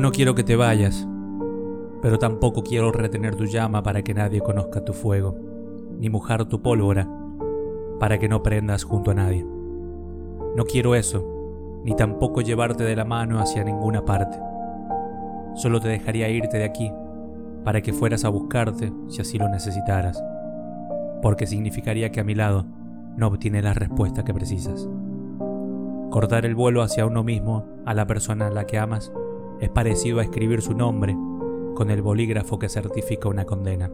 no quiero que te vayas, pero tampoco quiero retener tu llama para que nadie conozca tu fuego, ni mojar tu pólvora para que no prendas junto a nadie. No quiero eso, ni tampoco llevarte de la mano hacia ninguna parte. Solo te dejaría irte de aquí para que fueras a buscarte si así lo necesitaras, porque significaría que a mi lado no obtienes la respuesta que precisas. Cortar el vuelo hacia uno mismo, a la persona a la que amas, es parecido a escribir su nombre con el bolígrafo que certifica una condena.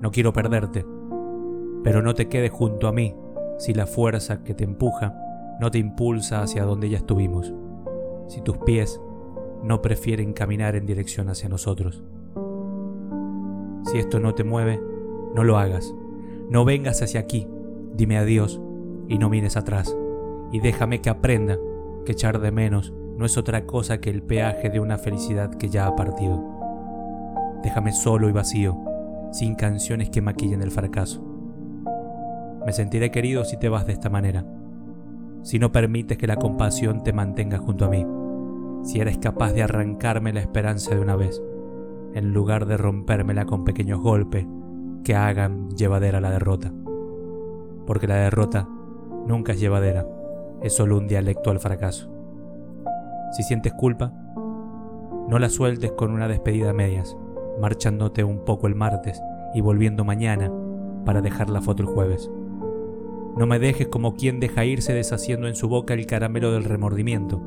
No quiero perderte, pero no te quedes junto a mí si la fuerza que te empuja no te impulsa hacia donde ya estuvimos, si tus pies no prefieren caminar en dirección hacia nosotros. Si esto no te mueve, no lo hagas. No vengas hacia aquí, dime adiós y no mires atrás. Y déjame que aprenda que echar de menos no es otra cosa que el peaje de una felicidad que ya ha partido. Déjame solo y vacío, sin canciones que maquillen el fracaso. Me sentiré querido si te vas de esta manera, si no permites que la compasión te mantenga junto a mí si eres capaz de arrancarme la esperanza de una vez, en lugar de rompérmela con pequeños golpes que hagan llevadera la derrota. Porque la derrota nunca es llevadera, es solo un dialecto al fracaso. Si sientes culpa, no la sueltes con una despedida a medias, marchándote un poco el martes y volviendo mañana para dejar la foto el jueves. No me dejes como quien deja irse deshaciendo en su boca el caramelo del remordimiento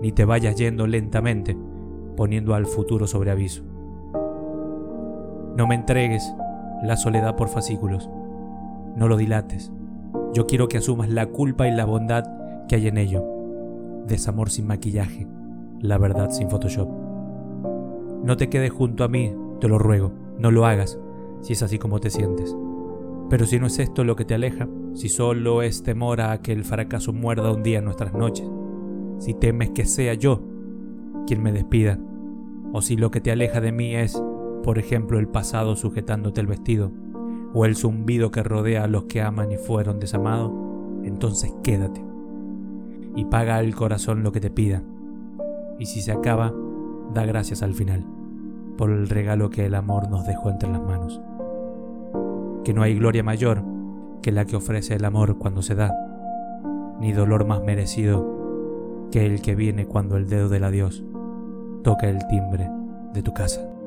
ni te vayas yendo lentamente, poniendo al futuro sobre aviso. No me entregues la soledad por fascículos, no lo dilates. Yo quiero que asumas la culpa y la bondad que hay en ello. Desamor sin maquillaje, la verdad sin Photoshop. No te quedes junto a mí, te lo ruego, no lo hagas, si es así como te sientes. Pero si no es esto lo que te aleja, si solo es temor a que el fracaso muerda un día nuestras noches, si temes que sea yo quien me despida, o si lo que te aleja de mí es, por ejemplo, el pasado sujetándote el vestido, o el zumbido que rodea a los que aman y fueron desamados, entonces quédate y paga al corazón lo que te pida. Y si se acaba, da gracias al final por el regalo que el amor nos dejó entre las manos. Que no hay gloria mayor que la que ofrece el amor cuando se da, ni dolor más merecido que el que viene cuando el dedo del adiós toca el timbre de tu casa.